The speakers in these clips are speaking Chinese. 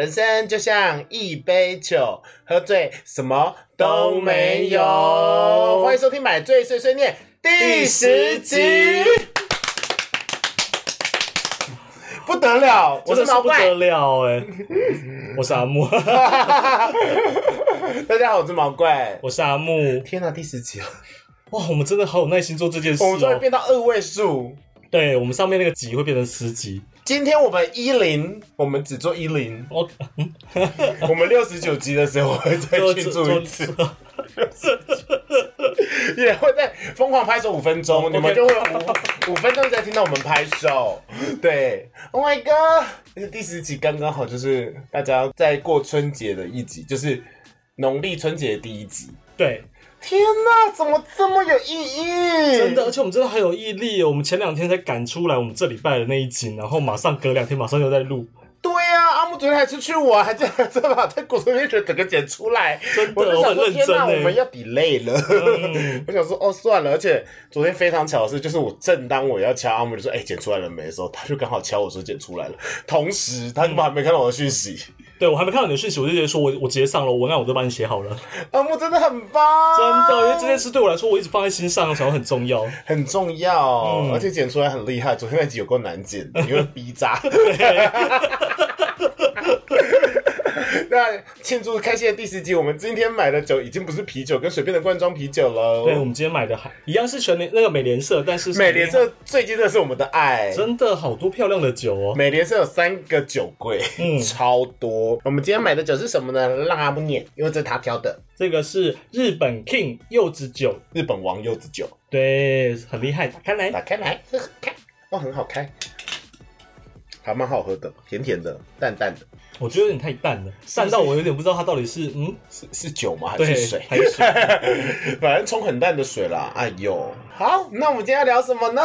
人生就像一杯酒，喝醉什么都没有。欢迎收听《买醉碎碎念》第十集。不得了，我是毛怪。不得了哎！我是阿木。大家好，我是毛怪。我是阿木。天哪，第十集了！哇，我们真的好有耐心做这件事我们终于哦。变到二位数。对我们上面那个集会变成十集。今天我们一零，我们只做一零。我我们六十九集的时候会再去做一次，也会在疯狂拍手五分钟你们就会五五分钟再听到我们拍手。对，Oh my god！而且第十集刚刚好就是大家在过春节的一集，就是农历春节的第一集。对，天哪，怎么这么有意义？真的，而且我们真的很有毅力。我们前两天才赶出来我们这礼拜的那一集，然后马上隔两天马上又在录。昨天还出去玩，还这样这把在骨头里面整个剪出来，真的我天哪，欸我们要 delay 了。嗯 我想说哦算了，而且昨天非常巧的是，就是我正当我要敲阿木就说哎剪出来了没的时候，他就刚好敲我说剪出来了，同时他根本还没看到我的讯息。对我还没看到你的讯息，我就直接说我我直接上了，文案我都帮你写好了。阿木真的很棒，真的，因为这件事对我来说我一直放在心上，想要很重要。很重要，嗯而且剪出来很厉害。昨天那集有够难剪的，因为逼渣。那庆祝开心的第十集，我们今天买的酒已经不是啤酒跟随便的罐装啤酒了。对，我们今天买的还一样是全联那个美联社，但是是美联社最近的是我们的爱。真的好多漂亮的酒哦。美联社有三个酒柜，嗯超多。我们今天买的酒是什么呢？让阿木念，因为这是他挑的，这个是日本 King 柚子酒，日本王柚子酒。对，很厉害，打开来。打开来，哇，很好开，还蛮好喝的，甜甜的，淡淡的，我觉得有点太淡了，淡到我有点不知道它到底是嗯，是是酒吗？还对是水？还是水？反正冲很淡的水啦。哎呦，好，那我们今天要聊什么呢？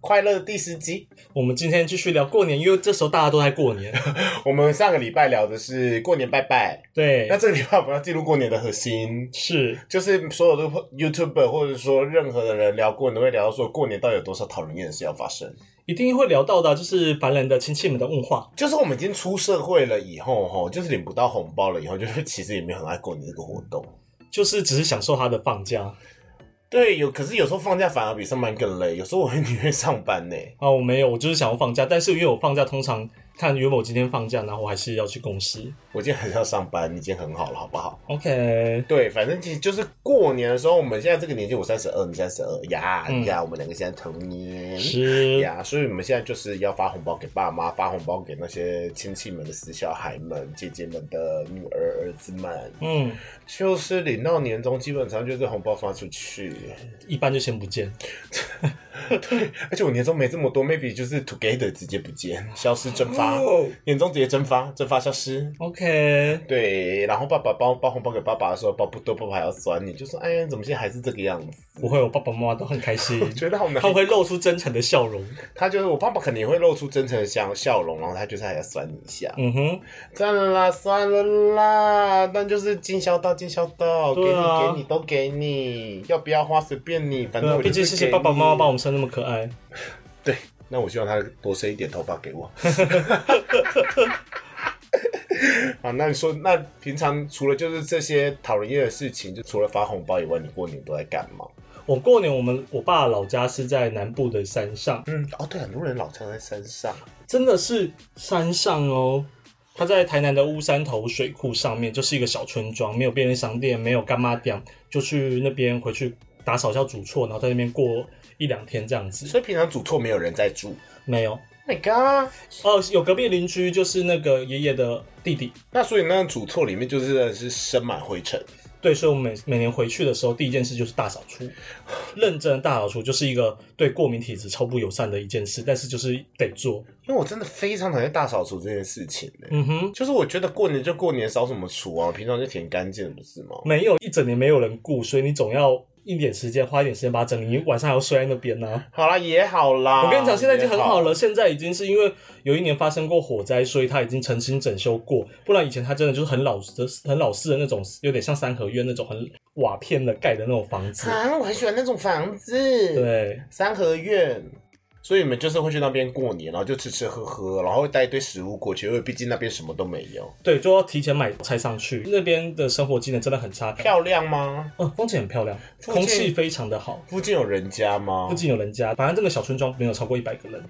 快乐的第十集。我们今天继续聊过年，因为这时候大家都在过年。我们上个礼拜聊的是过年拜拜，对那，这个礼拜我们要进入过年的核心，是就是所有的 YouTuber 或者说任何的人聊过年都会聊到说过年到底有多少讨人厌的事要发生。一定会聊到的，就是凡人的亲戚们的问话。就是我们已经出社会了以后，哈，就是领不到红包了以后，就是其实也没有很爱过年这个活动。就是只是享受他的放假对，有可是有时候放假反而比上班更累，有时候我会 宁愿上班呢。啊，我没有，我就是想要放假，但是因为我放假通常看原本我今天放假，然后我还是要去公司。我今天还是要上班，你今天很好了，好不好？OK，对，反正其实就是过年的时候，我们现在这个年纪，我三十二，你三十二呀嗯呀，我们两个现在同年。是呀，所以我们现在就是要发红包给爸妈，发红包给那些亲戚们的死小孩们、姐姐们的女儿、儿子们，嗯，就是领到年终，基本上就是红包发出去。一般就先不见。对而且我年终没这么多，maybe 就是 together 直接不见，消失蒸发，哦年终直接蒸发，蒸发消失。OK，对，然后爸爸包包红包给爸爸的时候，包不多，爸爸还要酸你，就说：“哎呀，怎么现在还是这个样子不会，我爸爸妈妈都很开心，觉得好难他。们会露出真诚的笑容。他就是我爸爸，肯定会露出真诚的笑笑容，然后他就是还要酸你一下。嗯哼，算了啦，算了啦，但就是尽孝道，尽孝道，给你给你都给你，要不要花随便你，反正我毕竟谢谢爸爸妈妈把我们生那么可爱。对，那我希望他多生一点头发给我。好，那你说，那平常除了就是这些讨人厌的事情，就除了发红包以外，你过年都在干嘛？我过年，我们我爸老家是在南部的山上，嗯，哦，对，很多人老家在山上，真的是山上哦。他在台南的乌山头水库上面，就是一个小村庄，没有便利商店，没有干妈店，就去那边回去打扫一下主厝，然后在那边过一两天这样子。所以平常主厝没有人在住。没有 My God！哦，有隔壁邻居就是那个爷爷的弟弟，那所以那个主厝里面就是真的是生满灰尘。对，所以我们每每年回去的时候，第一件事就是大扫除，认真的大扫除，就是一个对过敏体质超不友善的一件事，但是就是得做。因为我真的非常讨厌大扫除这件事情、欸嗯哼，就是我觉得过年就过年，扫什么除啊？平常就挺干净的，不是吗？没有一整年没有人顾，所以你总要一点时间，花一点时间把它整理。你晚上还要睡在那边呢、好啦，也好啦。我跟你讲，现在已经很好也了。现在已经是因为有一年发生过火灾，所以它已经重新整修过。不然以前它真的就是很老的、很老式的那种，有点像三合院那种很瓦片的盖的那种房子。啊，我很喜欢那种房子。，对，三合院。所以你们就是会去那边过年，然后就吃吃喝喝，然后会带一堆食物过去，因为毕竟那边什么都没有。对，就要提前买菜上去。那边的生活技能真的很差，漂亮吗？哦，风景很漂亮，空气非常的好，附近有人家吗附？近有人家，反正这个小村庄没有超过一百个人，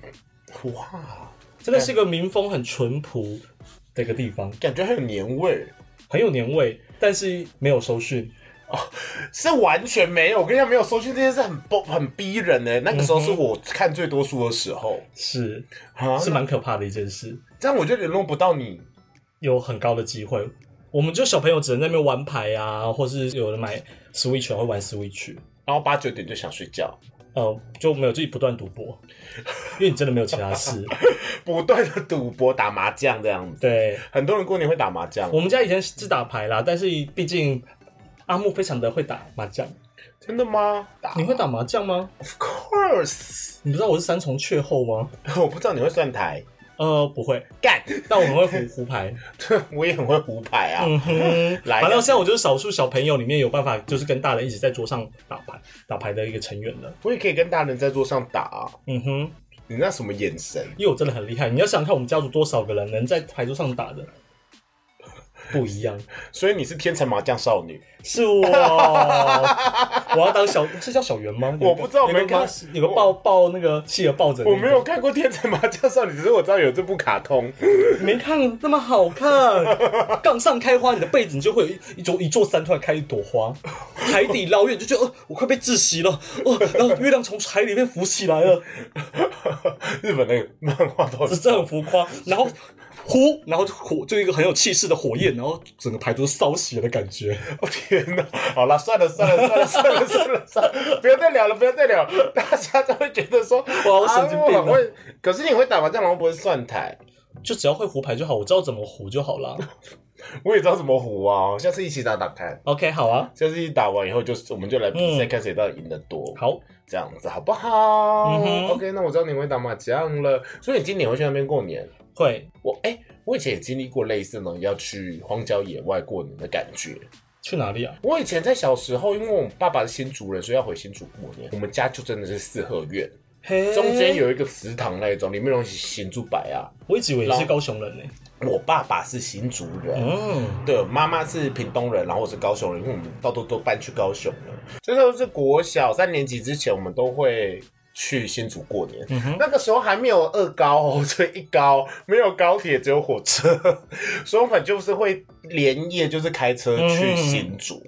哇，真的是一个民风很淳朴的一个地方，感觉很有年味，很有年味，但是没有收讯。是完全没有。我跟你讲，没有收讯这件事很不很逼人呢。那个时候是我看最多书的时候是啊，是蛮可怕的一件事，这样我就联络不到你。有很高的机会。我们就小朋友只能在那边玩牌啊，或是有人买 Switch 会玩 Switch，然后八九点就想睡觉，呃，就没有自己不断赌博，因为你真的没有其他事。不断的赌博、打麻将这样子。对，很多人过年会打麻将，我们家以前是打牌啦，但是毕竟阿木非常的会打麻将。真的吗？打你会打麻将吗？？Of course，你不知道我是三重雀后吗？我不知道你会算台，呃，不会，干，但我们会胡胡牌。我也很会胡牌啊。嗯哼，来反正现在我就是少数小朋友里面有办法，就是跟大人一起在桌上打牌打牌的一个成员了。我也可以跟大人在桌上打、啊，嗯哼，你那什么眼神？因为我真的很厉害。你要想想看，我们家族多少个人能在牌桌上打的，不一样。所以你是天才麻将少女，是我，我要当小，是叫小圆吗？我不知道没看有个抱抱那个企鹅抱枕、我没有，看过天才麻将少女，只是我知道有这部卡通。没看那么好看。杠上开花，你的被子你就会有一一座一座山突然开一朵花，海底捞月你就觉得呃我快被窒息了，哦，然后月亮从海里面浮起来了，日本那个漫画都是这很浮夸。然后呼，然后就火就一个很有气势的火焰，然后整个牌桌烧起来的感觉。哦天哪！好了，算了算了算了算了算了算了，不要再聊了，不要再聊了，大家都会觉得说哇 我神经病可是你会打麻将，然后不会算台，就只要会胡牌就好，我知道怎么胡就好啦。我也知道怎么胡啊，下次一起打打看。OK，好啊，下次一起打完以后，就是我们就来比赛，看谁到底赢得多。好，这样子好不好、嗯哼 o k 那我知道你会打麻将了，所以你今年会去那边过年。会我哎、我以前也经历过类似那种要去荒郊野外过年的感觉。去哪里啊？我以前在小时候，因为我爸爸是新竹人，所以要回新竹过年。我们家就真的是四合院，中间，有一个祠堂那一种，里面有新竹白啊。我一直以为你是高雄人呢。我爸爸是新竹人，嗯，对，我妈妈是屏东人，然后我是高雄人，因为我们到都都搬去高雄了。这都是国小三年级之前，我们都会去新竹过年。嗯那个时候还没有二高哦，所以一高没有高铁，只有火车，所以我们就是会连夜就是开车去新竹，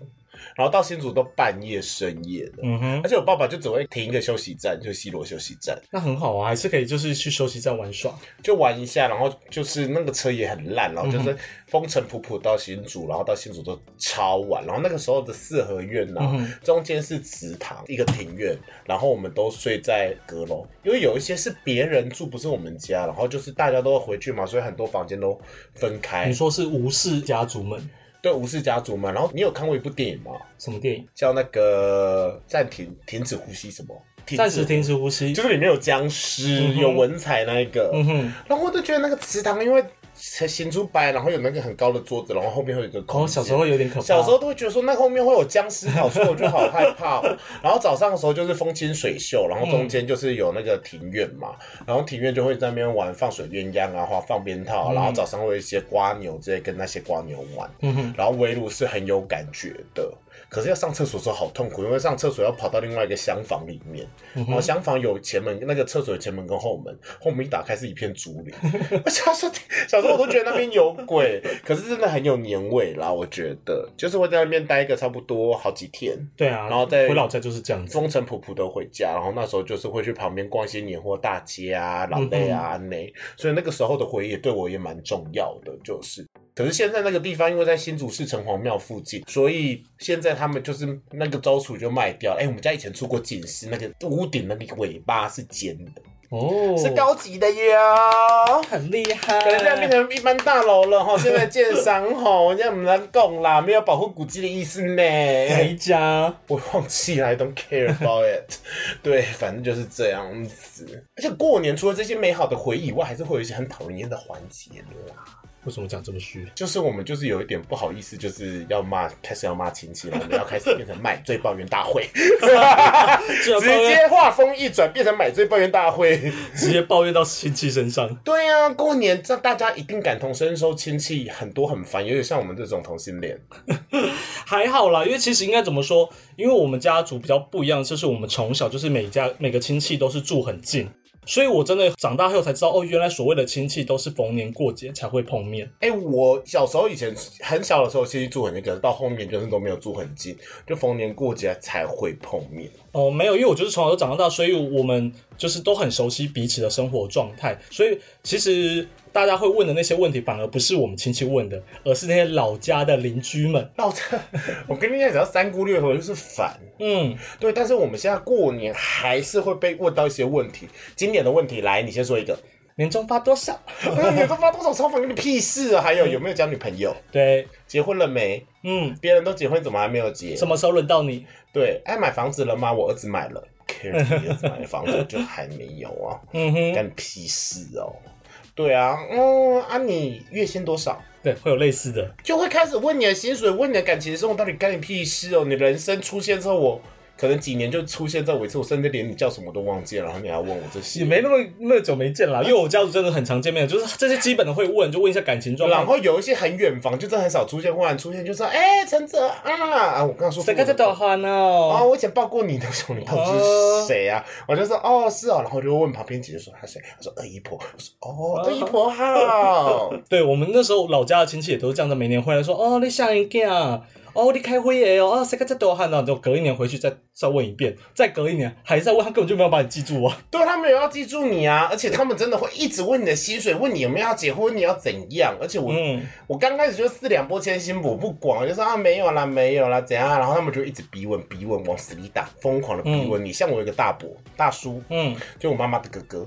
然后到新竹都半夜深夜的。嗯哼，而且我爸爸就只会停一个休息站，就是西罗休息站，那很好啊，还是可以就是去休息站玩耍。就玩一下，然后就是那个车也很烂，然后嗯就是风尘仆仆到新竹，然后到新竹都超晚，然后那个时候的四合院呢、嗯中间是祠堂，一个庭院，然后我们都睡在阁楼，因为有一些是别人住，不是我们家，然后就是大家都会回去嘛，所以很多房间都分开。你，说是吴氏家族们对吴氏家族嘛。然后你有看过一部电影吗？什么电影？叫那个暂停停止呼吸什么？暂时停止呼吸。就是里面有僵尸，嗯有文采那一个，嗯哼，然后我就觉得那个祠堂，因为新竹白，然后有那个很高的桌子，然后后面会有一个空。哦，小时候有点可怕。小时候都会觉得说那后面会有僵尸跑出来，我就好害怕、哦。然后早上的时候就是风清水秀，然后中间就是有那个庭院嘛，然后庭院就会在那边玩放水鸳鸯啊，或放鞭炮，然后早上会有一些瓜牛之类跟那些瓜牛玩，嗯哼，然后围炉是很有感觉的。可是要上厕所的时候好痛苦，因为上厕所要跑到另外一个厢房里面，嗯然后厢房有前门，那个厕所有前门跟后门，后门一打开是一片竹林。我小时候小时候我都觉得那边有鬼，可是真的很有年味啦，我觉得就是会在那边待个差不多好几天，对啊，然后再回老家就是这样子。风尘仆仆的回家，然后那时候就是会去旁边逛一些年货大街啊、老内啊、安内，所以那个时候的回忆对我也蛮重要的，就是。可是现在那个地方，因为在新竹市城隍庙附近，所以现在他们就是那个招厨就卖掉了。哎、我们家以前出过警示，那个屋顶那个尾巴是尖的，哦，是高级的哟。很厉害。可能现在变成一般大楼了哈，现在建商哈，现在我们来供啦，没有保护古迹的意思呢。哪一家？我忘记了，I don't care about it。对，反正就是这样子。而且过年除了这些美好的回忆以外，还是会有一些很讨人厌的环节的啦。为什么讲这么虚？就是我们就是有一点不好意思，就是要骂，开始要骂亲戚了，我们要开始变成买醉抱怨大会，直接话锋一转变成买醉抱怨大会，直接抱怨到亲戚身上。对呀、过年这大家一定感同身受，亲戚很多很烦，有点像我们这种同性恋。还好啦，因为其实应该怎么说？因为我们家族比较不一样，就是我们从小就是每家每个亲戚都是住很近，所以我真的长大后才知道，哦，原来所谓的亲戚都是逢年过节才会碰面。哎、我小时候以前很小的时候，亲戚住很近，可是到后面就是都没有住很近，就逢年过节才会碰面。哦，没有，因为我就是从小都长到大，所以我们就是都很熟悉彼此的生活状态，所以其实大家会问的那些问题，反而不是我们亲戚问的，而是那些老家的邻居们。那 我跟你讲，只要三姑六婆就是烦。嗯，对，但是我们现在过年还是会被问到一些问题。经典的问题来，你先说一个。年终发多少？年终发多少超烦，跟你屁事啊！还有有没有交女朋友？对，结婚了没？嗯，别人都结婚，怎么还没有结？什么时候轮到你？对，哎，买房子了吗？我儿子买了，care 买的房子就还没有啊，嗯哼，干屁事哦！对啊，嗯啊，你月薪多少？对，会有类似的。就会开始问你的薪水，问你的感情生活，到底干你屁事哦！你人生出现之后，我可能几年就出现在我一次，我甚至连你叫什么都忘记了，然后你还问我这些，也没那么那么久没见了，因为我家族真的很常见面，就是这些基本的会问，就问一下感情状况。然后有一些很远房，就真的很少出现，忽然出现就说：“哎、陈泽啊啊！”我刚刚说谁跟这朵花哦，呢？我以前抱过你的时候，你到底是谁啊？我就说哦是哦，然后我就问旁边姐姐说她谁？她说二姨婆。我说哦二姨婆好。对我们那时候老家的亲戚也都是这样的，每年回来说哦你想一个啊，哦你开会耶哦，哦谁跟这朵花呢？就隔一年回去再再问一遍，再隔一年还是在问，他根本就没有把你记住啊。对他没有要记住你啊，而且他们真的会一直问你的薪水，问你有没有要结婚，你要怎样。而且我、嗯，我刚开始就四两拨千斤，我不管，我就说啊没有啦没有啦怎样啊，然后他们就一直逼问逼问，往死里打，疯狂的逼问你。像我有一个大伯大叔，嗯，就我妈妈的哥哥。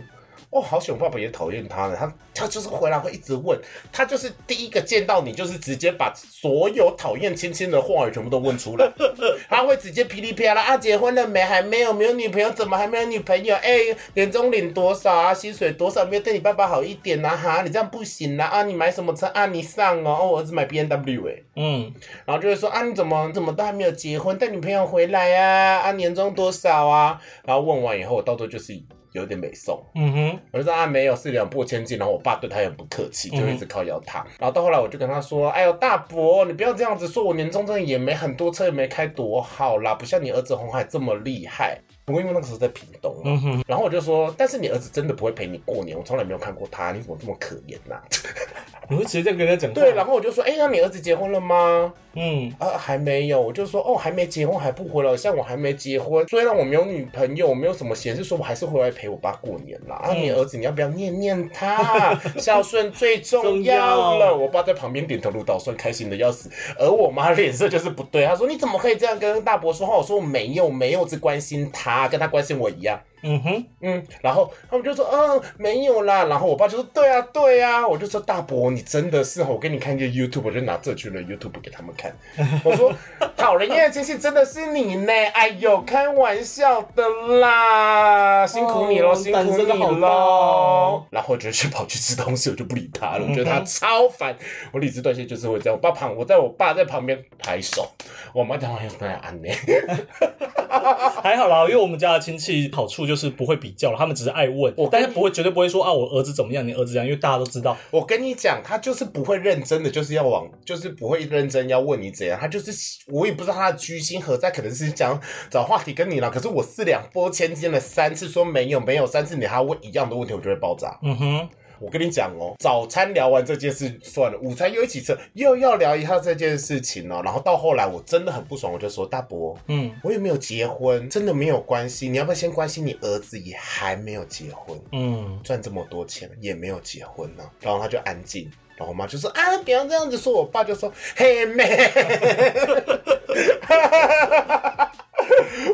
哦，好险！我爸爸也讨厌他呢。他他就是回来会一直问，他就是第一个见到你，就是直接把所有讨厌亲亲的话语全部都问出来。他会直接噼里啪啦啊，结婚了没？还没有，没有女朋友，怎么还没有女朋友？哎、年终领多少啊？薪水多少？没有对你爸爸好一点呐、啊？哈，你这样不行啦！啊，你买什么车啊？你上哦，哦我儿子买 B N W 哎、嗯，然后就会说啊，你怎么怎么都还没有结婚，带女朋友回来啊？啊，年终多少啊？然后问完以后，我到最后就是有点美送。嗯哼，我就说他没有四两拨千斤，然后我爸对他也很不客气，就一直靠腰他。然后到后来我就跟他说，哎呦大伯，你不要这样子说，我年终真的也没很多，车也没开多好啦，不像你儿子红海这么厉害。不过因为那个时候在屏东嘛，嗯哼，然后我就说，但是你儿子真的不会陪你过年，我从来没有看过他，你怎么这么可怜呐、你会直接这样跟他讲话？对，然后我就说，哎、那你儿子结婚了吗？嗯，啊，还没有，我就说哦，还没结婚还不回来，像我还没结婚，虽然我没有女朋友，我没有什么闲事，说我还是回来陪我爸过年啦。啊，嗯你儿子你要不要念念他？孝顺最重要了。我爸在旁边点头如捣蒜，开心的要死，而我妈脸色就是不对，她说你怎么可以这样跟大伯说话？我说我没有，没有，只关心他，跟他关心我一样。嗯哼，嗯，然后他们就说，嗯，没有啦。然后我爸就说，对啊，对啊。我就说，大伯，你真的是，我给你看一个 YouTube，我就拿这群的 YouTube 给他们看。我说，讨人厌的亲戚真的是你呢？哎呦，开玩笑的啦，辛苦你喽，哦辛苦你喽。然后我就去跑去吃东西，我就不理他了，我觉得他超烦。我理智断线就是会这样，我爸旁，我在我爸在旁边拍手，我妈在旁边在安呢。还好啦，因为我们家的亲戚好处就是不会比较了，他们只是爱问我，但是不会绝对不会说啊，我儿子怎么样，你儿子怎样，因为大家都知道。我跟你讲，他就是不会认真的，就是要往，就是不会认真要问你怎样，他就是我也不知道他的居心何在，可能是想找话题跟你聊。可是我四两拨千斤了三次，说没有没有三次，你还要问一样的问题，我就会爆炸。嗯哼，我跟你讲哦，早餐聊完这件事算了，午餐又一起吃，又要聊一下这件事情哦。然后到后来我真的很不爽，我就说大伯，嗯我也没有结婚，真的没有关系，你要不要先关心你儿子也还没有结婚？嗯，赚这么多钱也没有结婚呢、然后他就安静，然后我妈就说啊，不要这样子说，我爸就说嘿妹，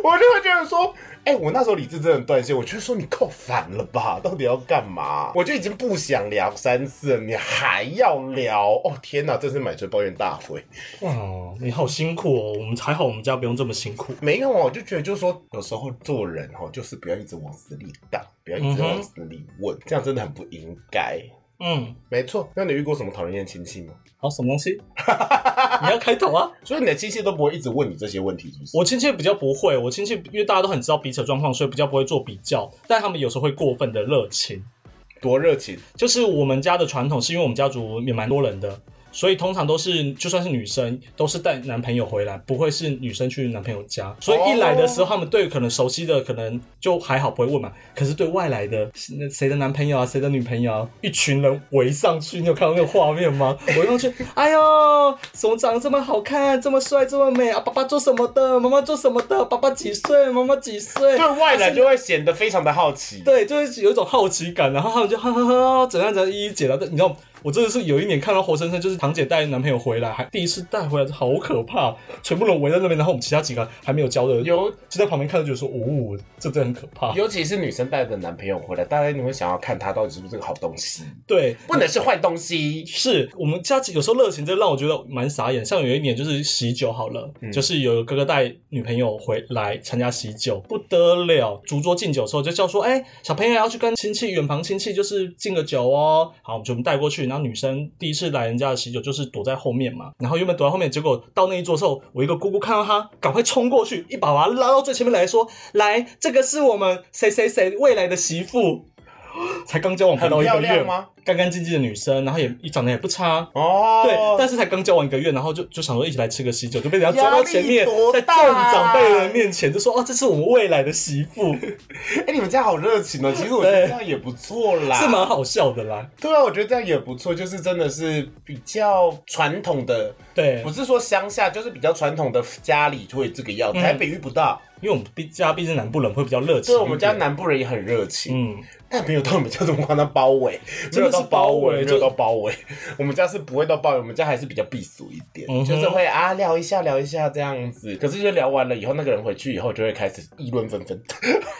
我就会觉得说。哎、我那时候理智真的断线，我就说你够烦了吧？到底要干嘛？我就已经不想聊三次了，你还要聊？哦天哪，这是买醉抱怨大会。哦，你好辛苦哦，我们还好，我们家不用这么辛苦。没有哦，我就觉得就是说，有时候做人哦，就是不要一直往死里打，不要一直往死里问，这样真的很不应该。嗯，没错。那你遇过什么讨人厌亲戚吗？好，什么东西？你要开头啊！所以你的亲戚都不会一直问你这些问题，是不是？我亲戚比较不会，我亲戚因为大家都很知道彼此的状况，所以比较不会做比较，但他们有时候会过分的热情。多热情，就是我们家的传统，是因为我们家族也蛮多人的，所以通常都是就算是女生，都是带男朋友回来，不会是女生去男朋友家。所以一来的时候，他们对可能熟悉的可能就还好，不会问嘛。可是对外来的，那谁的男朋友啊，谁的女朋友啊，一群人围上去，你有看到那个画面吗？围上去，哎呦，怎么长得这么好看，这么帅，这么美啊？爸爸做什么的？妈妈做什么的？爸爸几岁？妈妈几岁？对外来就会显得非常的好奇。对，就是有一种好奇感，然后他们就哈哈哈，怎样怎样一一解答。但你知道，我真的是有一年看到活生生，就是堂姐带男朋友回来，还第一次带回来，好可怕，全部人围在那边，然后我们其他几个还没有交的，有就在旁边看着，觉得说，哦，这真的很可怕。尤其是女生带着男朋友回来，大家你会想要看他到底是不是个好东西，对，不能是坏东西。是我们家有时候热情，真的让我觉得蛮傻眼。像有一年就是喜酒好了，就是有哥哥带女朋友回来参加喜酒，不得了，烛桌敬酒的时候就叫说，哎、小朋友要去跟亲戚远房亲戚就是敬个酒哦。好，就我们带过去，然后女生第一次来人家的喜酒就是躲在后面嘛，然后原本躲在后面，结果到那一桌的时候，我一个姑姑看到她，赶快冲过去，一把把她拉到最前面来说，来，这个是我们谁谁谁未来的媳妇。才刚交往不到一个月吗？干干净净的女生，然后也长得也不差，哦，对，但是才刚交往一个月，然后就就想说一起来吃个喜酒，就被人家抓到前面在大众长辈的面前就说哦，这是我们未来的媳妇，哎、你们家好热情哦。其实我觉得这样也不错啦，是蛮好笑的啦。对啊，我觉得这样也不错，就是真的是比较传统的，对。不，是说乡下，就是比较传统的家里会这个样。嗯。台北遇不到，因为我们毕家毕竟南部人会比较热情对我们家南部人也很热情，嗯，但没有到你们家这么夸张包围，真的是包围就有到包围。我们家是不会到包围，我们家还是比较避俗一点，嗯就是会啊聊一下聊一下这样子。可是就聊完了以后，那个人回去以后就会开始议论纷纷。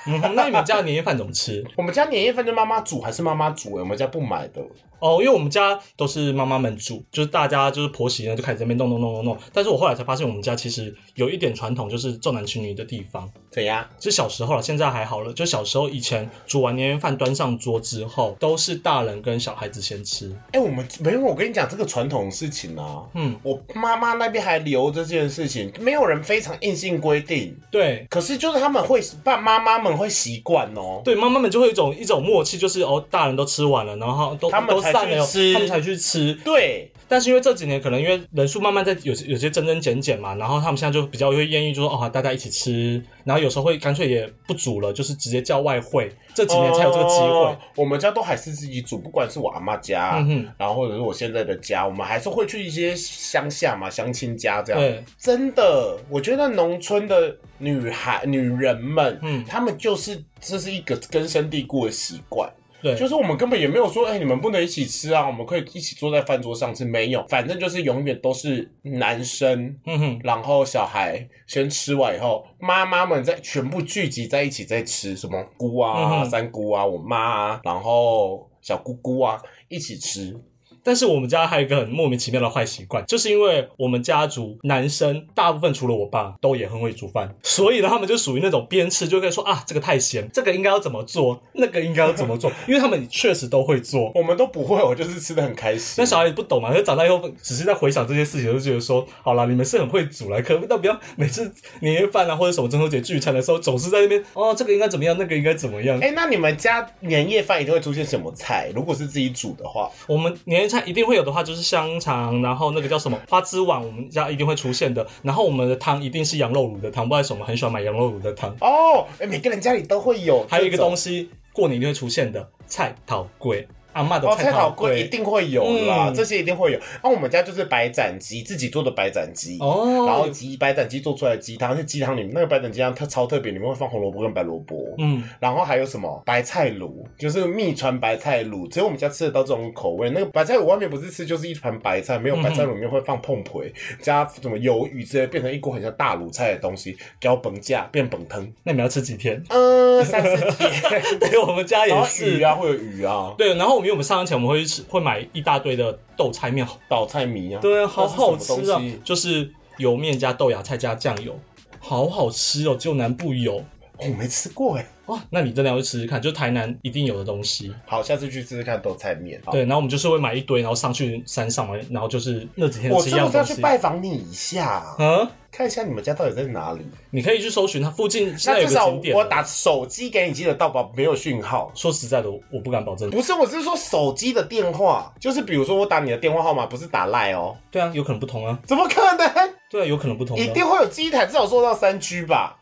嗯，那你们家年夜饭怎么吃？我们家年夜饭就妈妈煮还是妈妈煮、欸？我们家不买的。哦，因为我们家都是妈妈们煮，就是大家就是婆媳呢就开始在那边弄弄弄弄弄。但是我后来才发现，我们家其实有一点传统，就是重男轻女的地方。怎样？就小时候了，现在还好了。就小时候以前煮完年夜饭端上桌之后，都是大人跟小孩子先吃。哎、我们没有，我跟你讲这个传统事情啊。嗯，我妈妈那边还留着这件事情，没有人非常硬性规定，对可是就是他们会爸妈妈们会习惯哦。对，妈妈们就会有一种一种默契，就是哦，大人都吃完了，然后都他们才都散了，去吃他们才去吃。对，但是因为这几年可能因为人数慢慢在有有些增增减减嘛，然后他们现在就比较会愿意就说哦，大家一起吃，然后有时候会干脆也不煮了，就是直接叫外汇。这几年才有这个机会。哦我们家都还是自己煮，不管是我阿妈家，嗯哼然后或者是我现在的家，我们还是会去一些乡下嘛、乡亲家这样。对，真的，我觉得农村的女孩、女人们，嗯她们就是这是一个根深蒂固的习惯。对，就是我们根本也没有说，哎、你们不能一起吃啊，我们可以一起坐在饭桌上吃，没有，反正就是永远都是男生，嗯哼，然后小孩先吃完以后，妈妈们再全部聚集在一起再吃，什么姑啊、嗯三姑啊、我妈啊，然后小姑姑啊一起吃。但是我们家还有一个很莫名其妙的坏习惯，就是因为我们家族男生大部分除了我爸都也很会煮饭，所以呢，他们就属于那种边吃就会说啊，这个太咸，这个应该要怎么做，那个应该要怎么做，因为他们确实都会做。我们都不会，我就是吃的很开心。那小孩子不懂嘛，可是长大以后只是在回想这些事情，就觉得说，好啦，你们是很会煮啦，可但不要每次年夜饭啊或者什么中秋节聚餐的时候，总是在那边哦，这个应该怎么样，那个应该怎么样。哎、那你们家年夜饭一定会出现什么菜？如果是自己煮的话，我们年夜菜一定会有的话，就是香肠，然后那个叫什么花枝丸，我们家一定会出现的。然后我们的汤一定是羊肉卤的汤，不知道为什么我们很喜欢买羊肉卤的汤。哦，哎、每个人家里都会有。还有一个东西，西，过年一定会出现的菜头粿，阿嬷的哦，菜头头粿一定会有啦，嗯这些一定会有。那、我们家就是白斩鸡，自己做的白斩鸡。哦，然后鸡白斩鸡做出来的鸡汤，是鸡汤里面那个白斩鸡汤特超特别，里面会放红萝卜跟白萝卜。嗯，然后还有什么白菜卤，就是秘传白菜卤，只有我们家吃得到这种口味。那个白菜卤外面不是吃就是一盘白菜，没有白菜卤里面会放碰培，加什么鱿鱼之类，变成一锅很像大卤菜的东西，叫本架变本汤。那你们要吃几天？嗯，三四天。对，我们家也是鱼。啊，会有鱼啊，对，然后因为我们上班前我们会去吃，会买一大堆的豆菜面，倒菜米啊。对啊，好好吃啊，就是油面加豆芽菜加酱油，好好吃哦，只有南部有。我没吃过哎。哇，那你真的要去吃吃看，就台南一定有的东西。好，下次去吃吃看豆菜面。好对，然后我们就是会买一堆，然后上去山上嘛，然后就是那几天我吃一是不是要去。拜访你一下，嗯，看一下你们家到底在哪里？你可以去搜寻它附近现在有那至少个景点。我打手机给你记得到吧？没有讯号。说实在的，我我不敢保证。不是，我是说手机的电话，就是比如说我打你的电话号码，不是打赖哦，对啊，有可能不同啊。怎么可能？对啊，有可能不同、啊。一定会有机台至少做到三 G 吧？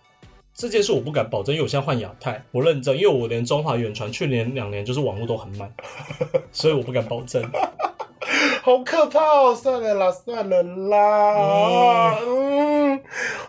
这件事我不敢保证，因为我现在换亚太，我认真，因为我连中华远传去年两年就是网络都很慢，所以我不敢保证。好可怕哦！算了啦，算了啦。嗯，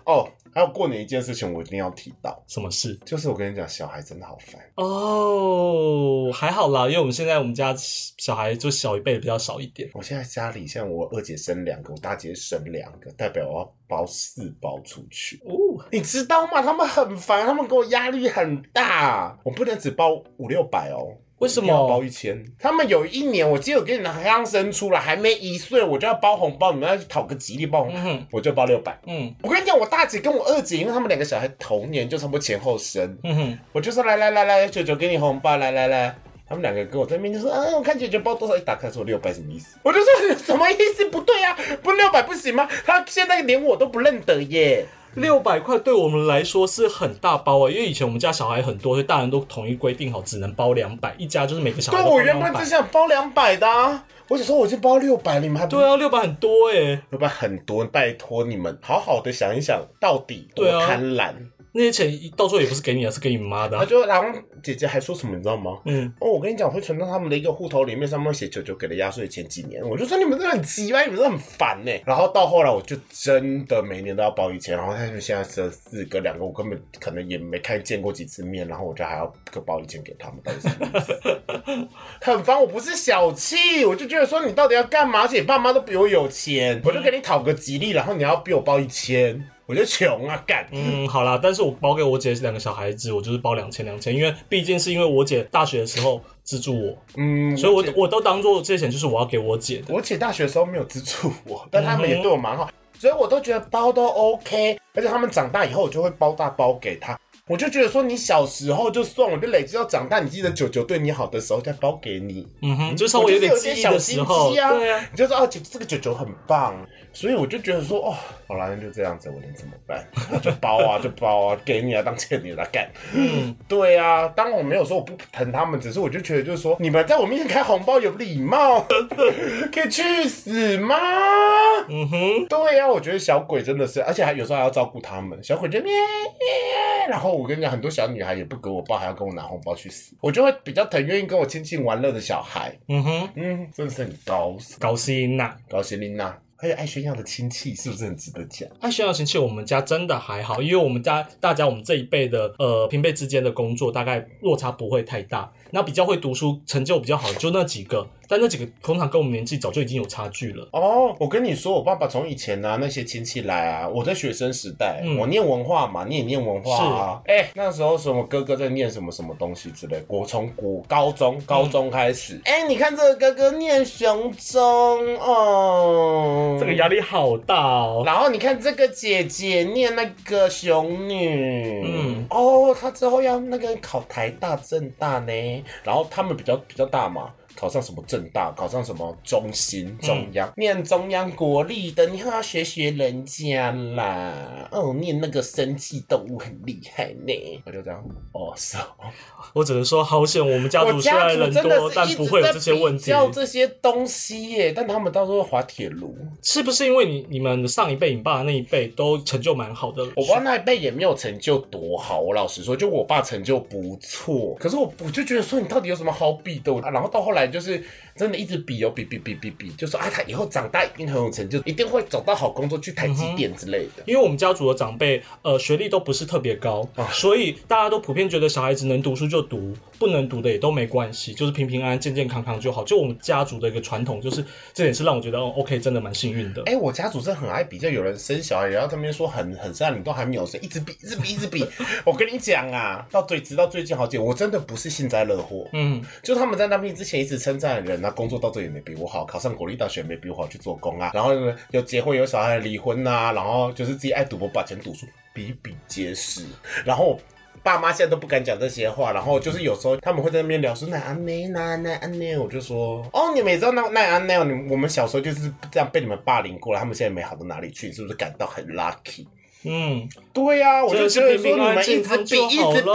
哦，还有过年一件事情，我一定要提到，什么事？就是我跟你讲，小孩真的好烦。哦，还好啦，因为我们现在我们家小孩就小一辈比较少一点。我现在家里，现在我二姐生两个，我大姐生两个，代表我要包四包出去。哦，你知道吗？他们很烦，他们给我压力很大，我不能只包五六百哦。为什么要包？一千？他们有一年，我记得我跟你们刚生出来，还没一岁，我就要包红包，你们要去讨个吉利包红包，嗯哼，我就包六百。嗯我跟你讲，我大姐跟我二姐，因为他们两个小孩同年，就差不多前后生，嗯哼，我就说来来来来，九九给你红包，来来来。他们两个跟我在那边就说，嗯，我看姐姐包多少，一打开说六百什么意思？我就说什么意思？不对啊，不六百不行吗？他现在连我都不认得耶。六百块对我们来说是很大包啊，因为以前我们家小孩很多，所以大人都统一规定好只能包两百，一家就是每个小孩对，我原本只。想包两百的、啊，我想说我已经包六百，你们还不对啊，六百很多哎、六百很多，拜托你们好好的想一想，到底多对啊贪婪。那些钱到时候也不是给你的，是给你妈的啊、他就然后姐姐还说什么，你知道吗？嗯，哦，我跟你讲，会存到他们的一个户头里面，上面会写九九给的压岁钱几年，我就说你们真的很急吧，你们真的很烦呢。然后到后来，我就真的每年都要包一千，然后他们现在生四个，两个我根本可能也没看见过几次面，然后我就还要各包一千给他们，到底是什么意思？很烦，我不是小气，我就觉得说你到底要干嘛？而且你爸妈都比我有钱，我就给你讨个吉利，然后你要逼我包一千，我就穷啊，干。嗯，好啦，但是我包给我姐两个小孩子，我就是包两千两千，因为毕竟是因为我姐大学的时候资助我，嗯，所以我姐我都当做这些钱就是我要给我姐的。我姐大学的时候没有资助我，但他们嗯也对我蛮好，所以我都觉得包都 OK。而且他们长大以后，我就会包大包给他。我就觉得说，你小时候就算，我就累积到长大，你记得九九对你好的时候再包给你，嗯哼，就稍微有点我有记忆的点小心时候，机啊对啊，你就说哦，姐这个九九很棒。所以我就觉得说，哦，好啦，那就这样子，我能怎么办？就包啊，就包啊，给你啊，当欠你的干。嗯，对啊，当然我没有说我不疼他们，只是我就觉得就是说，你们在我面前开红包有礼貌，可以去死吗？嗯哼，对啊、我觉得小鬼真的是，而且还有时候还要照顾他们。小鬼就咩咩，然后我跟你讲，很多小女孩也不给我包，还要跟我拿红包去死。我就会比较疼愿意跟我亲近玩乐的小孩。嗯哼，嗯，真的是很高高兴呐、高兴琳娜，还有爱炫耀的亲戚，是不是很值得讲？爱炫耀亲戚，我们家真的还好，因为我们家大家我们这一辈的呃平辈之间的工作大概落差不会太大，那比较会读书、成就比较好的就那几个，但那几个通常跟我们年纪早就已经有差距了。哦，我跟你说，我爸爸从以前呢、那些亲戚来啊，我在学生时代，嗯。我念文化嘛，你也念文化啊。哎、那时候什么哥哥在念什么什么东西之类，我从国高中高中开始，哎、你看这个哥哥念雄中哦，这个压力好大哦。然后你看这个姐姐念那个雄女，嗯嗯，哦，她之后要那个考台大、政大呢，然后他们比较比较大嘛。考上什么正大，考上什么中心、中央，念中央国立的，你还要学学人家啦。哦，念那个生计动物很厉害呢。我就这样，哦，是哦。我只能说，好险我们家族虽然人多，但是不会有这些问题。教这些东西耶，但他们到时候滑铁卢，是不是因为你你们上一辈、你爸那一辈都成就蛮好的？我爸那一辈也没有成就多好，我老实说，就我爸成就不错。可是我我就觉得说，你到底有什么好比的？啊然后到后来就是真的一直比哦，比比比比比，就说啊，他以后长大一定很有成就，一定会找到好工作，去台积电之类的。因为我们家族的长辈，呃，学历都不是特别高，啊所以大家都普遍觉得小孩子能读书就读，不能读的也都没关系，就是平平安安、健健康康就好。就我们家族的一个传统，就是这点是让我觉得，哦，OK，真的蛮幸运的。哎、我家族真的很爱比较，有人生小孩，然后他们说很很善，你都还没有生，一直比，一直比，一直比。我跟你讲啊，到最直到最近好久，我真的不是幸灾乐祸，嗯，就他们在那边之前一直称赞的人啊，工作到这也没比我好，考上国立大学也没比我好去做工啊，然后呢有结婚有小孩离婚呐、然后就是自己爱赌博把钱赌输，比比皆是。然后爸妈现在都不敢讲这些话，然后就是有时候他们会在那边聊说那安内那那安内，我就说哦，你们也知道那那安内，你我们小时候就是这样被你们霸凌过了，他们现在没好到哪里去，你是不是感到很 lucky？嗯，对呀、我就觉得说你们一直比，一直比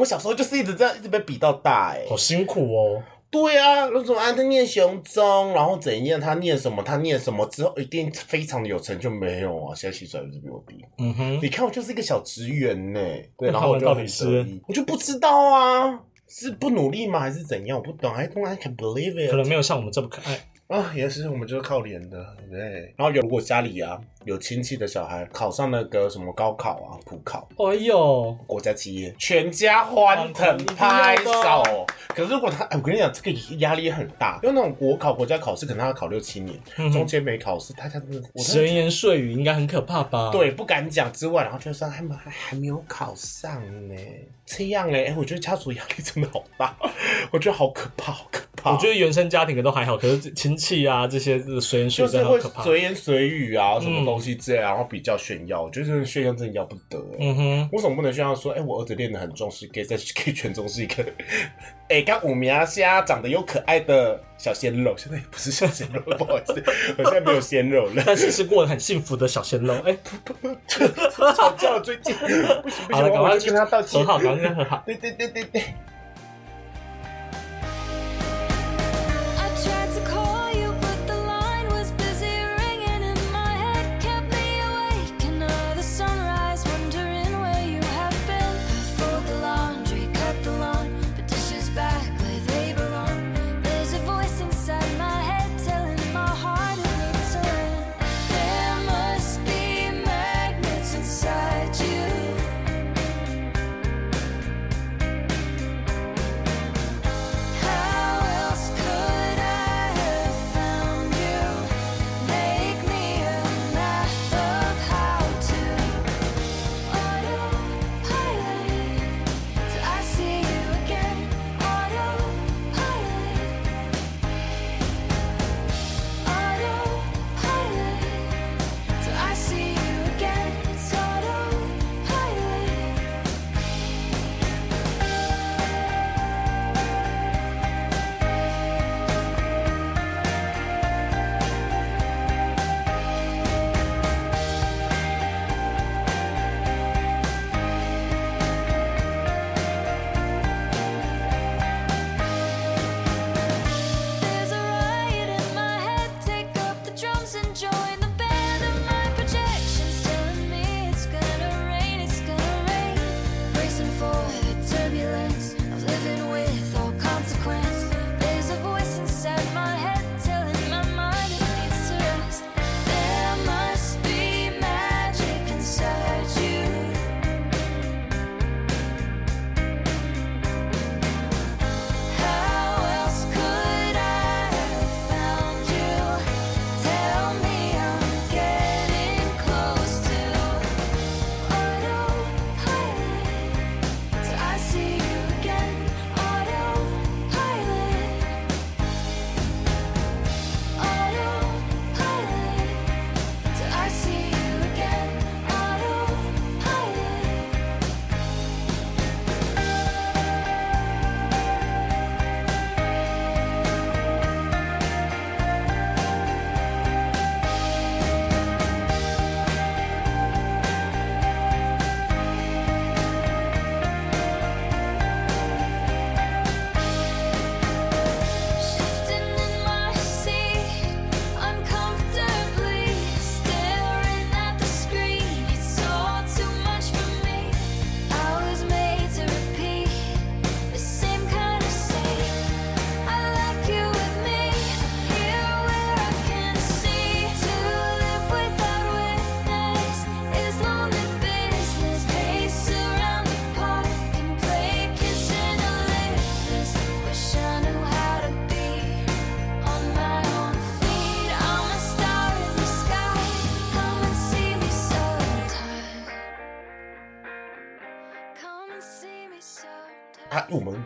我小时候就是一直这样，一直被比到大、哎，好辛苦哦。对啊，那种啊，他念雄中，然后怎样，他念什么，他念什么之后一定非常的有成就，没有啊？现在洗出来就是比我低。嗯哼，你看我就是一个小职员呢，对，然后我就很他们到底是得意我就不知道啊，是不努力吗？还是怎样？我不懂，I don't I can believe it。可能没有像我们这么可爱。啊，也是，我们就是靠脸的，对。然后有如果家里啊有亲戚的小孩考上那个什么高考啊、普考、哎呦，国家企业，全家欢腾拍手。可是如果他，哎，我跟你讲，这个压力很大，因为那种国考、国家考试，可能他要考六七年，嗯中间没考试，大家真的，我真的闲言碎语应该很可怕吧？，对不敢讲之外，然后就说还没还还没有考上呢，这样哎、哎我觉得家族压力真的好大，我觉得好可怕，好可怕。我觉得原生家庭的都还好，可是亲戚啊这些这随言碎就是会语真的很可怕。随言随语啊，什么东西之类，然后比较炫耀，我觉得这个炫耀真的要不得哎、嗯哼，为什么不能炫耀说，哎、我儿子练得很重视，可以在 K 圈中是一个，哎、刚五名啊，虾长得又可爱的小鲜肉，现在也不是小鲜肉，不好意思，我现在没有鲜肉了。但是是过得很幸福的小鲜肉。哎，吵架了，最近不行不行，好了，赶快跟他道歉。和好，赶快跟他和好。对对对对对。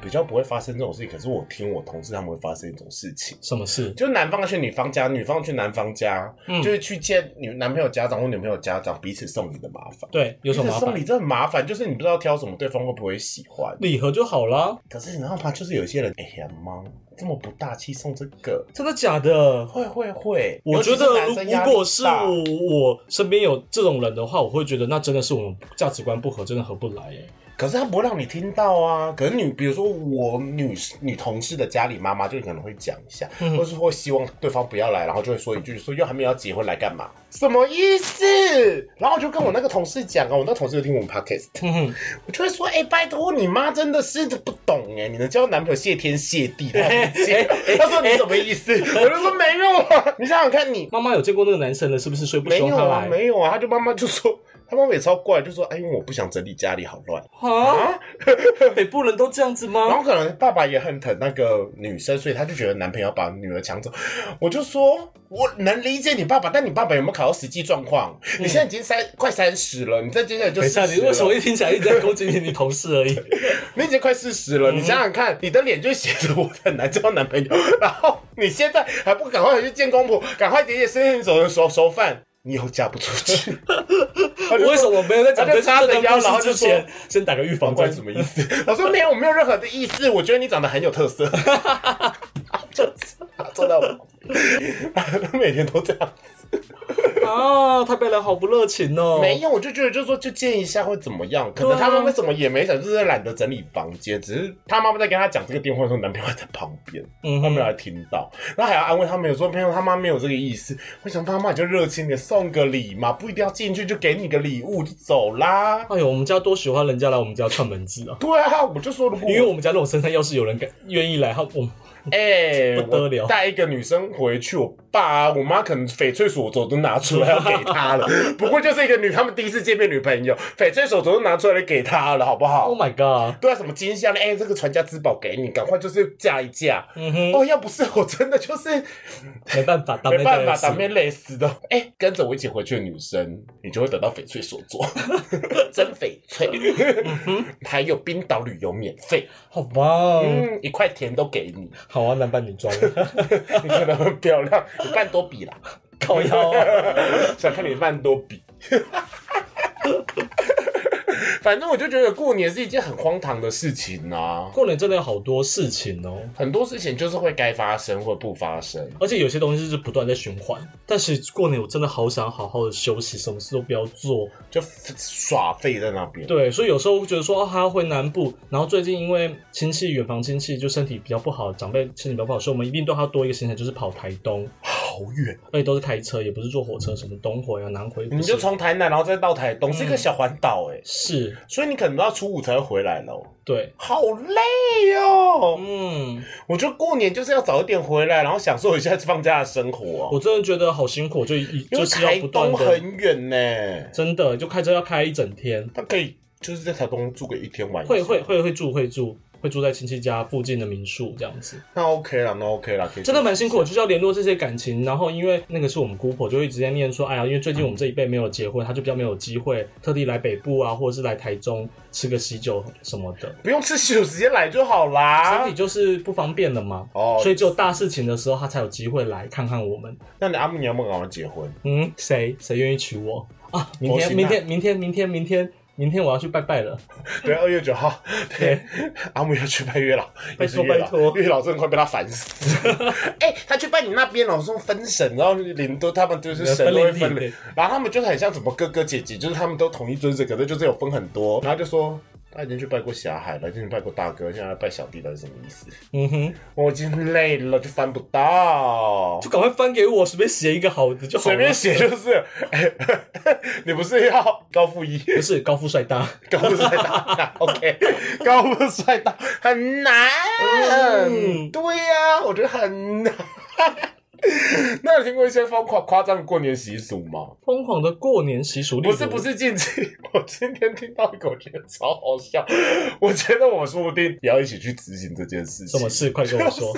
比较不会发生这种事情，可是我听我同事他们会发生一种事情。什么事？就男方去女方家，女方去男方家，嗯就是去见女男朋友家长或女朋友家长，彼此送礼的麻烦。对，有什么麻烦彼此送礼？真的很麻烦，就是你不知道挑什么，对方会不会喜欢。礼盒就好啦。可是你知道吗？就是有些人，哎呀妈，这么不大气送这个，真的假的？会会会。我觉得如果是大我身边有这种人的话，我会觉得那真的是我们价值观不合，真的合不来耶。可是他不会让你听到啊。可是女，比如说我女女同事的家里妈妈就可能会讲一下，嗯或是会希望对方不要来，然后就会说一句说又还没有要结婚来干嘛？什么意思？然后我就跟我那个同事讲啊，我那个同事就听我们 podcast，哼哼，我就会说，哎、拜托你妈真的是不懂哎，你能交男朋友谢天谢地，他说你什么意思？我就说没有啊，你想想看你妈妈有见过那个男生了，是不是？所以不没有啊，希望他来。没有啊，他就妈妈就说。他妈妈也超怪，就说：“哎，因为我不想整理家里好乱啊，啊。北部人都这样子吗”然？后可能爸爸也很疼那个女生，所以他就觉得男朋友把女儿抢走。我就说：“我能理解你爸爸，但你爸爸有没有考到实际状况？你现在已经三快三十了，你再接下来就等一下，你为什么了一听起来一直在攻击你你同事而已？你已经快四十了，你想想看，你的脸就写着我很难交男朋友，然后你现在还不赶快回去见公婆，赶快解解身边走人熟熟饭，你以后嫁不出去。我为什么没有在讲他就这这插着腰然后就说故事之前，先打个预防针？什么意思？我说没有，我没有任何的意思，我觉得你长得很有特色。就是 坐在我旁边，他每天都这样。啊，台北人好不热情哦。没有，我就觉得就是说就见一下会怎么样？可能他们为什么也没想，就是懒得整理房间，只是他妈妈在跟他讲这个电话的时候，男朋友还在旁边。嗯哼，他没有来听到，然后还要安慰他们，有说朋友他妈没有这个意思。我想他妈你就热情点，送个礼嘛，不一定要进去就给你个礼物就走啦。哎呦，我们家多喜欢人家来我们家串门子啊！对啊，我就说如果因为我们家那种深山，要是有人敢愿意来，他我 哎、不得了。我带一个女生回去，我爸、我妈可能翡翠手镯都拿出来要给她了。不过就是一个女，他们第一次见面女朋友，翡翠手镯都拿出来给她了，好不好？Oh my god！对啊，什么金项链，哎、这个传家之宝给你，赶快就是嫁一嫁。嗯哼，哦，要不是我真的就是 没办法，没办法，打打妹累死的。哎、跟着我一起回去的女生，你就会得到翡翠手镯，真翡翠，还有冰岛旅游免费，好棒，嗯，一块田都给你，好啊，男扮女装，你可能很漂亮，你扮多比啦，靠腰啊，想看你扮多比。反正我就觉得过年是一件很荒唐的事情啊，过年真的有好多事情哦，很多事情就是会该发生或不发生。而且有些东西是不断在循环。但是过年我真的好想好好的休息，什么事都不要做。就耍废在那边。对，所以有时候觉得说、啊、还要回南部，然后最近因为亲戚远房亲戚就身体比较不好，长辈身体比较不好，所以我们一定对他多一个行程，就是跑台东，好远，而且都是开车，也不是坐火车，什么东回啊、南回，你就从台南然后再到台东，是一个小环岛哎，是所以你可能要初五才会回来喽。对，好累哦！嗯，我觉得过年就是要早一点回来，然后享受一下放假的生活。哦。我真的觉得好辛苦，就一就是要不断的，很远呢，真的就开车要开一整天，他可以就是在台东住个一天晚上。会会会会住会住会住在亲戚家附近的民宿这样子。那 OK 了，那 OK 了，可以真的蛮辛苦，就是要联络这些感情。然后因为那个是我们姑婆，就会直接念说，哎呀，因为最近我们这一辈没有结婚，他就比较没有机会特地来北部啊，或者是来台中吃个喜酒什么的，不用吃喜酒直接来就好啦身体。就是不方便了嘛。哦所以只有大事情的时候，他才有机会来看看我们。那你阿木你要不要结婚？嗯，谁谁愿意娶我啊？明天明天明天明天明天明天我要去拜拜了。对，二月九号，对，阿木要去拜月老，拜托拜托月老真的快被他烦死。哎、他去拜你那边老，说分神，然后领都他们就是神都会分然后他们就是很像什么哥哥姐姐，就是他们都统一尊神，可是就是有分很多，然后就说。他已经去拜过霞海了，已经去拜过大哥，现在拜小弟，到底是什么意思？嗯哼，我已经累了，就翻不到就。赶快翻给我，随便写一个好的就好了。随便写就是，哎 你不是要高富一？不是高富帅大。高富帅大，OK，高富帅大很难。嗯对呀、我觉得很难。那有听过一些疯狂夸张的过年习俗吗？疯狂的过年习俗，不是不是禁忌，我今天听到一个，我觉得超好笑。我觉得我说不定也要一起去执行这件事情。什么事？快跟我说。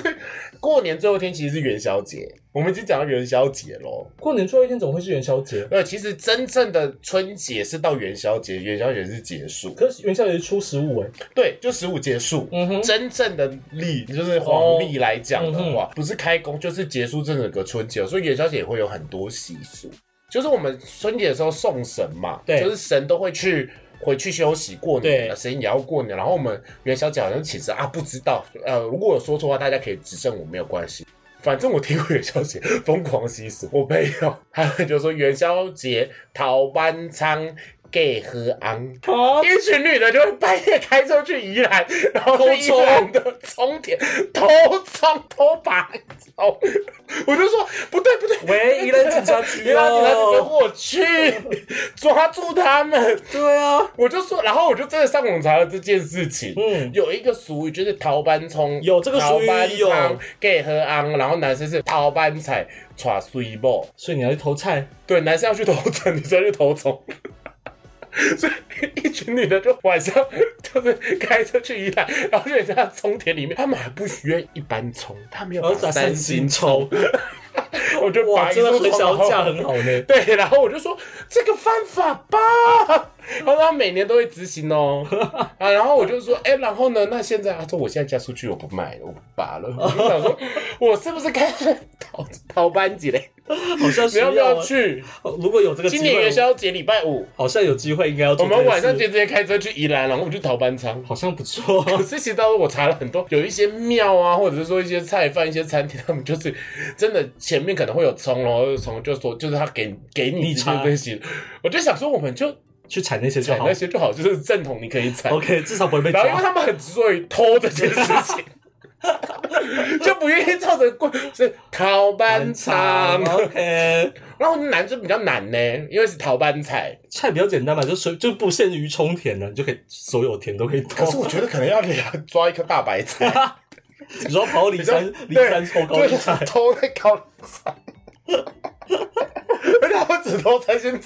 过年最后一天其实是元宵节，我们已经讲到元宵节喽。过年最后一天怎么会是元宵节？呃，其实真正的春节是到元宵节，元宵节是结束。可是元宵节是初十五哎，对，就十五结束。嗯哼，真正的历就是黄历来讲的哦话，不是开工就是结束这整个春节，所以元宵节也会有很多习俗。就是我们春节的时候送神嘛，对就是神都会去回去休息过年，对神也要过年。然后我们元宵节好像其实啊不知道，呃，如果我说错话，大家可以指正我，没有关系。反正我听过元宵节疯狂习俗，我没有。还有就说元宵节逃班仓。给和昂，啊，一群女的就会半夜开车去宜兰，然后偷兰的葱田偷葱偷拔草。我就说不对不对，喂，宜兰警察局宜兰警察局我去抓住他们。对啊，我就说，然后我就真的上网查了这件事情。嗯，有一个俗语就是逃班葱，有这个俗语有仓给和昂，然后男生是逃班菜抓水某。所以你要去偷菜，对，男生要去偷菜，女生要去投虫。所以一群女的就晚上就是开车去宜兰，然后去人家的葱田里面，他们还不许愿一般葱，他们要三星葱。我就哇，把一真的很束葱，然后小价很好呢。对，然后我就说这个犯法吧，然后他每年都会执行哦，啊，然后我就说，哎、然后呢，那现在他说我现在嫁出去，我不卖了，我不拔了，我就想说，我是不是该逃逃班级嘞？好像需你要不要啊去？如果有这个机今年元，宵节礼拜五，好像有机会应该要我。们晚上就直接开车去宜兰，然后我们去逃班仓。好像不错，可是其实当时我查了很多，有一些庙啊，或者是说一些菜饭、一些餐厅，他们就是真的前面可能会有葱，然后葱就说就是他给给你这些东西，我就想说我们就去踩那些就好采那。些就好，就是正统你可以采。OK，至少不会被然后因为抓。他们很执着于偷这件事情。就不愿意照着过，是逃班仓，OK，然后男就比较难呢，因为是逃班菜。菜比较简单嘛，就随就不限于充田了，你就可以所有田都可以可是偷。我觉得可能要给他抓一颗大白菜，你说跑里山里对山抽高对丽菜，偷那高丽菜，而且我只偷才先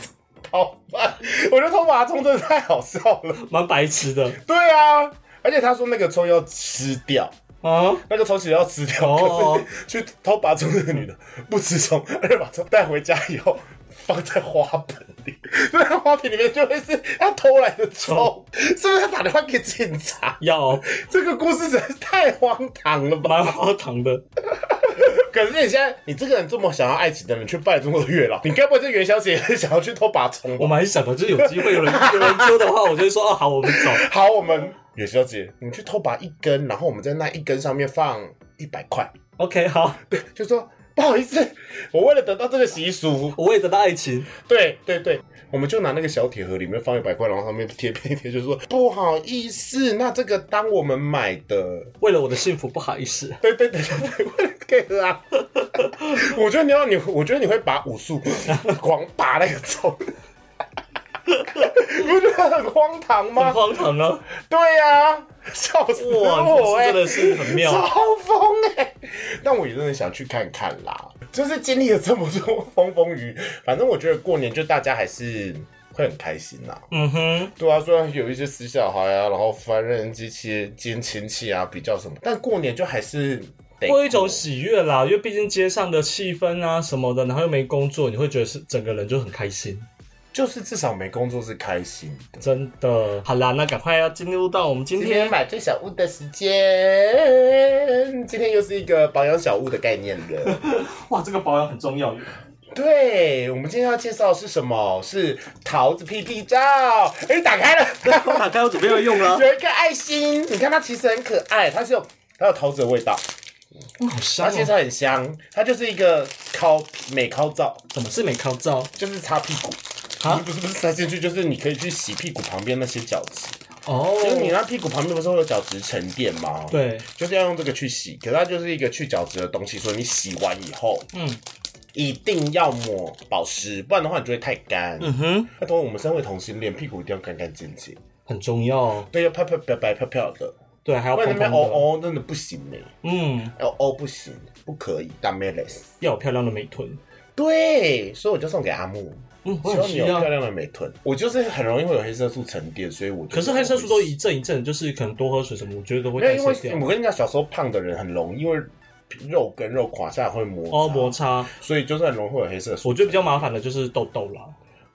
逃班，我觉得偷把葱真的太好笑了。蛮白痴的对啊，而且他说那个葱要吃掉。啊。那个葱其实要吃掉，哦可是去偷拔葱那个女的不吃葱，而且把葱带回家以后放在花盆里，那个花瓶里面就会是 他偷来的葱，是不是？他打电话给警察，要这个故事实在是太荒唐了吧？蛮荒唐的，可是你现在你这个人这么想要爱情的人去拜中国的月老，你该不会在元宵节也想要去偷拔葱吧？我蛮想的，就是有机会有人有人揪的话，我就会说哦好，我们走。好，我们元宵节你去偷拔一根，然后我们在那一根上面放一百块，OK，好，对就说不好意思，我为了得到这个习俗，我也得到爱情。对对对，我们就拿那个小铁盒里面放一百块，然后上面贴片贴，就说不好意思，那这个当我们买的。为了我的幸福，不好意思。对对对对对，为了可以喝啊！我觉得你要你，我觉得你会把武术狂拔那个葱，你 不觉得很荒唐很吗？荒唐啊！对呀、笑死，我哎、真的是很妙。超疯哎、但我也真的想去看看啦。就是经历了这么多风风雨，反正我觉得过年就大家还是会很开心啦。嗯哼，对啊，虽然有一些死小孩啊，然后烦人机器、兼亲戚啊，比较什么，但过年就还是过一种喜悦啦，因为毕竟街上的气氛啊什么的，然后又没工作，你会觉得是整个人就很开心。就是至少没工作是开心的。真的，好啦，那赶快要进入到我们今今天天买最小物的时间，今天又是一个保养小物的概念了。哇，这个保养很重要。对，我们今天要介绍的是什么？是桃子屁屁照。哎，打开了，我打开，我准备要用了。有一个爱心。你看它其实很可爱，它是有它有桃子的味道，哇，好香哦！它其实很香。它就是一个烤美烤皂，怎么是美靠照？就是擦屁股。啊不是不是塞进去，就是你可以去洗屁股旁边那些角质，哦，就是你那屁股旁边不是会有角质沉淀吗？，对，就是要用这个去洗。可是它就是一个去角质的东西，所以你洗完以后嗯一定要抹保湿，不然的话你就会太干。嗯哼，那同，我们身为同性恋，屁股一定要干干净净，很重要哦。对，要漂漂白白漂漂的，对，还要不然那边蓬蓬的。哦哦真的不行呢，嗯，哦哦不行，不可以，大妹 less。要有漂亮的美臀。对，所以我就送给阿木，嗯，我希很需要望你有漂。亮的美臀。我就是很容易会有黑色素沉淀，所以我就可是黑色素都一阵一阵，就是可能多喝水什么，我觉得都会没有，因为。我跟你讲，小时候胖的人很容易，因为肉跟肉垮下来会摩擦，哦，摩擦。所以就是很容易会有黑色素。我觉得比较麻烦的就是痘痘啦。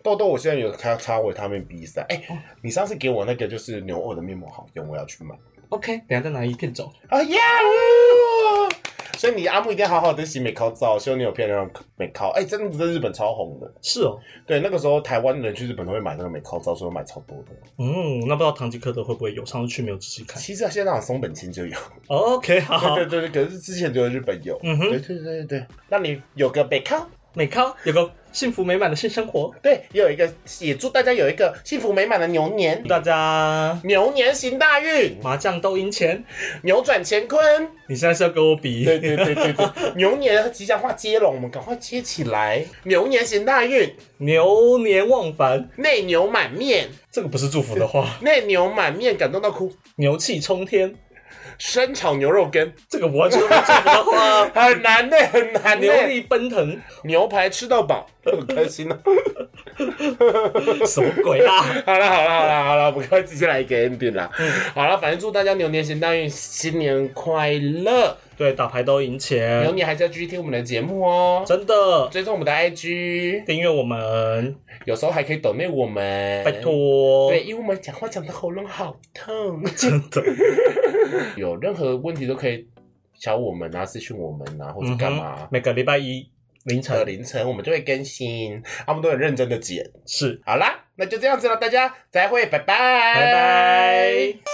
痘痘，我现在有开擦维他命 B 三。哎、哦你上次给我那个就是牛二的面膜好用，我要去买。OK，等一下再拿一片走。啊呀！所以你阿木一定要好好的洗美靠皂，希望你有漂亮的美靠。哎、真的在日本超红的。是哦，对，那个时候台湾人去日本都会买那个美靠皂，所以我买超多的。嗯，那不知道唐吉诃德会不会有？上次去没有仔细看。其实现在好像松本清就有。OK，好。对对对对，可是之前只有日本有。嗯哼对对对对对。那你有个美靠，美康有个幸福美满的性生活，对，也有一个，也祝大家有一个幸福美满的牛年祝，大家牛年行大运，麻将都赢钱。扭转乾坤。你现在是要跟我比？对对对对对，牛年吉祥话接龙，我们赶快接起来。牛年行大运，牛年忘返，内牛满面，这个不是祝福的话。内牛满面，感动到哭。牛气冲天，生炒牛肉羹，这个我就不是祝福的话。很难的，很难的。牛力奔腾，牛排吃到饱，很开心啊。什么鬼啊？好了好了好了好了，我们快接下来一个 ending 啦。好了，反正祝大家牛年行大运，新年快乐。对，打牌都赢牛钱，年还是要继续听我们的节目哦，真的。追踪我们的 IG，订阅我们，有时候还可以抖内我们，拜。托。对，因为我们讲话讲的喉咙好痛，真的。有任何问题都可以找我们啊，私讯我们啊，或者嗯干嘛哼，。每个礼拜一凌的晨凌晨我们就会更新，啊我们都很认真的剪。是，好啦，那就这样子了，大家再会，拜拜，拜拜。